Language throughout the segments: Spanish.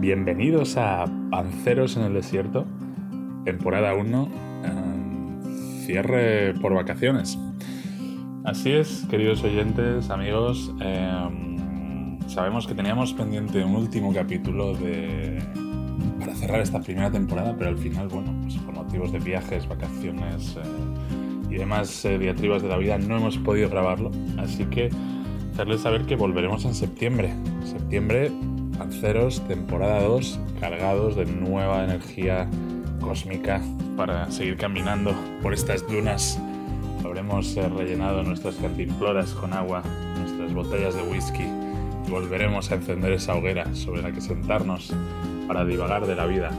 Bienvenidos a Panceros en el Desierto, temporada 1, eh, cierre por vacaciones. Así es, queridos oyentes, amigos, eh, sabemos que teníamos pendiente un último capítulo de para cerrar esta primera temporada, pero al final, bueno, pues por motivos de viajes, vacaciones eh, y demás diatribas de la vida no hemos podido grabarlo, así que hacerles saber que volveremos en septiembre. Septiembre Panceros, temporada 2, cargados de nueva energía cósmica para seguir caminando por estas dunas. Habremos eh, rellenado nuestras cantimploras con agua, nuestras botellas de whisky y volveremos a encender esa hoguera sobre la que sentarnos para divagar de la vida.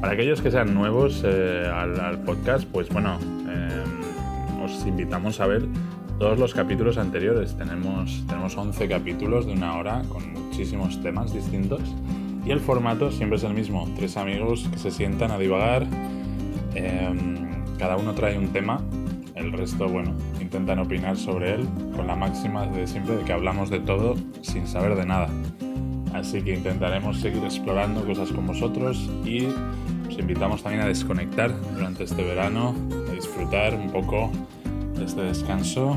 Para aquellos que sean nuevos eh, al, podcast, pues bueno, eh, os invitamos a ver todos los capítulos anteriores. Tenemos, tenemos 11 capítulos de una hora con muchísimos temas distintos. Y el formato siempre es el mismo. Tres amigos que se sientan a divagar. Em, cada uno trae un tema. El resto, bueno, intentan opinar sobre él con la máxima de siempre de que hablamos de todo sin saber de nada. Así que intentaremos seguir explorando cosas con vosotros y os invitamos también a desconectar durante este verano, a disfrutar un poco este descanso.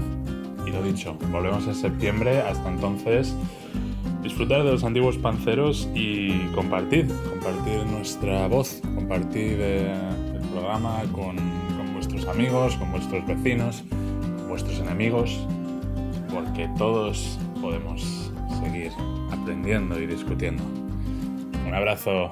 Y lo dicho, volvemos en septiembre. Hasta entonces, disfrutar de los antiguos panceros y compartir, compartir nuestra voz, compartir eh, el programa con, con vuestros amigos, con vuestros vecinos, con vuestros enemigos, porque todos podemos seguir aprendiendo y discutiendo. Un abrazo.